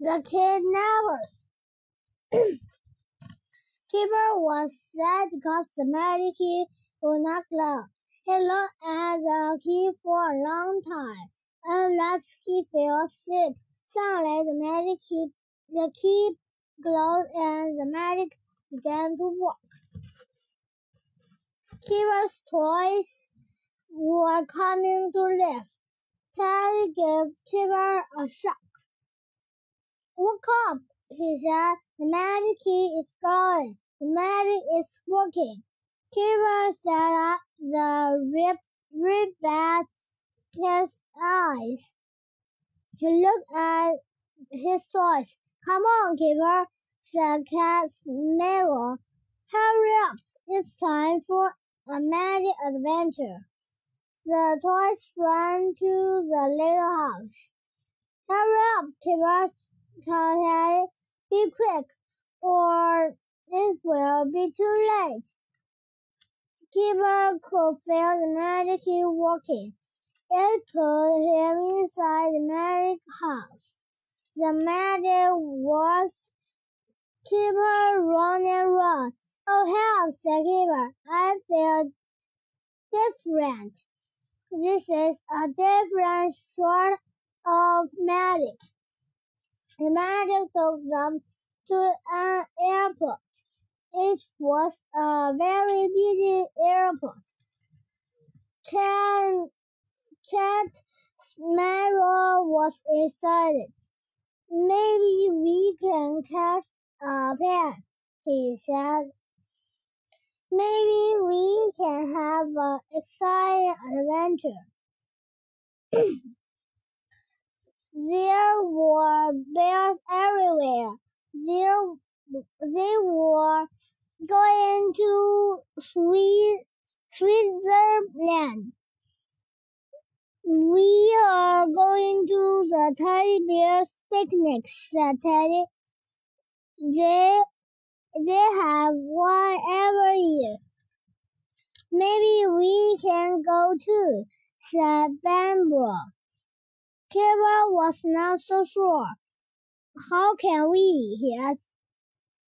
The kidnappers. Keeper was sad because the magic key would not glow. He looked at the key for a long time, and let he fell asleep. Suddenly, the magic key, the key glowed, and the magic began to work. Keeper's toys were coming to life. Teddy gave Keeper a shock. Wake up, he said. The magic key is glowing. The magic is working. Keeper sat up the rib, rubbed his eyes. He looked at his toys. Come on, Keeper, said Casimiro. Hurry up. It's time for a magic adventure. The toys ran to the little house. Hurry up, Keeper, called Be quick, or it will be too late. Keeper could feel the magic working. It put him inside the magic house. The magic was Keeper run and run. Oh help, said Keeper. I feel different. This is a different sort of magic. The magic took them to an airport. It was a very busy airport. Cat, Cat Sparrow was excited. Maybe we can catch a plane, he said. Maybe we can have an exciting adventure. there were bears everywhere. There, they were going to Switzerland. We are going to the teddy bear's picnic, said Teddy. They, they have one every year. Maybe we can go too, said Bamboo. Kira was not so sure. How can we? he asked.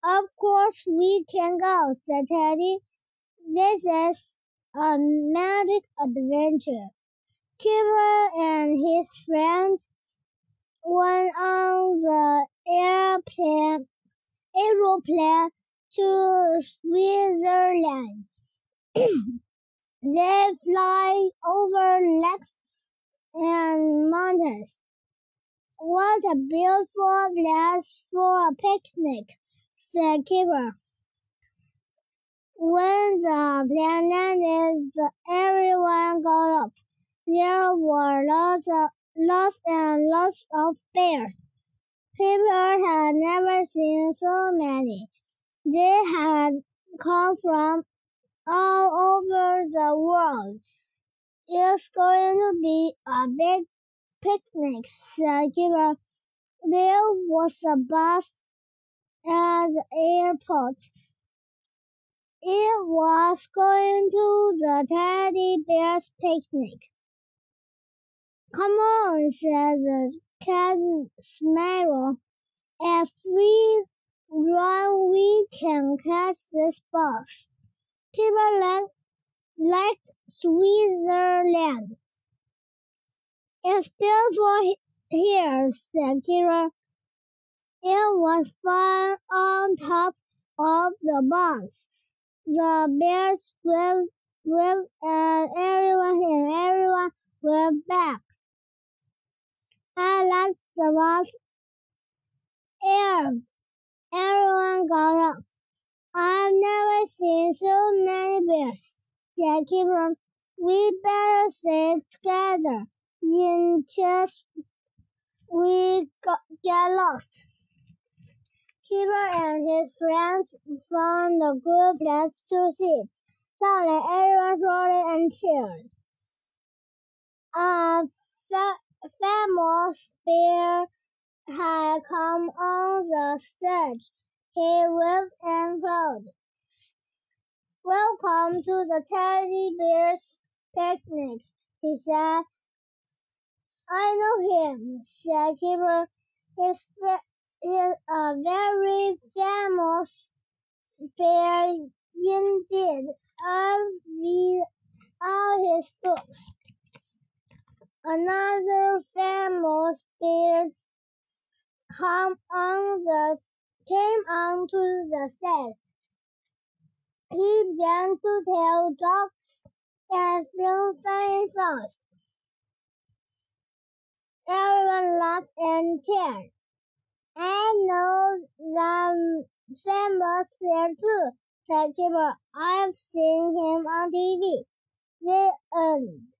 Of course we can go, said Teddy. This is a magic adventure. Kira and his friends went on the airplane, aeroplane to Switzerland. they fly over lakes and mountains. What a beautiful place for a picnic, said Keeper. When the plane landed, everyone got up. There were lots, of, lots and lots of bears. Keeper had never seen so many. They had come from all over the world. It's going to be a big picnic, said Keeper. There was a bus at the airport. It was going to the teddy bear's picnic. Come on, said the cat Sparrow. If we run, we can catch this bus. Keeper liked Switzerland. It's beautiful here, said Kira. It was fun on top of the bus. The bears waved, waved at everyone and everyone waved back. I last the bus aired. Everyone got up. I've never seen so many bears, said Keeper. We better stay together in case we got, get lost. Keeper and his friends found a good place to sit. Suddenly, everyone roared and cheered. A fa- famous bear had come on the stage. He waved and crowed. Welcome to the teddy bear's picnic, he said. I know him, said Keeper. His, is a very famous bear indeed. I've read all his books. Another famous bear come on the came onto the set. He began to tell jokes and sing funny songs. Everyone laughed and cheered. I know the famous there too, said Kipper. I've seen him on TV. The end.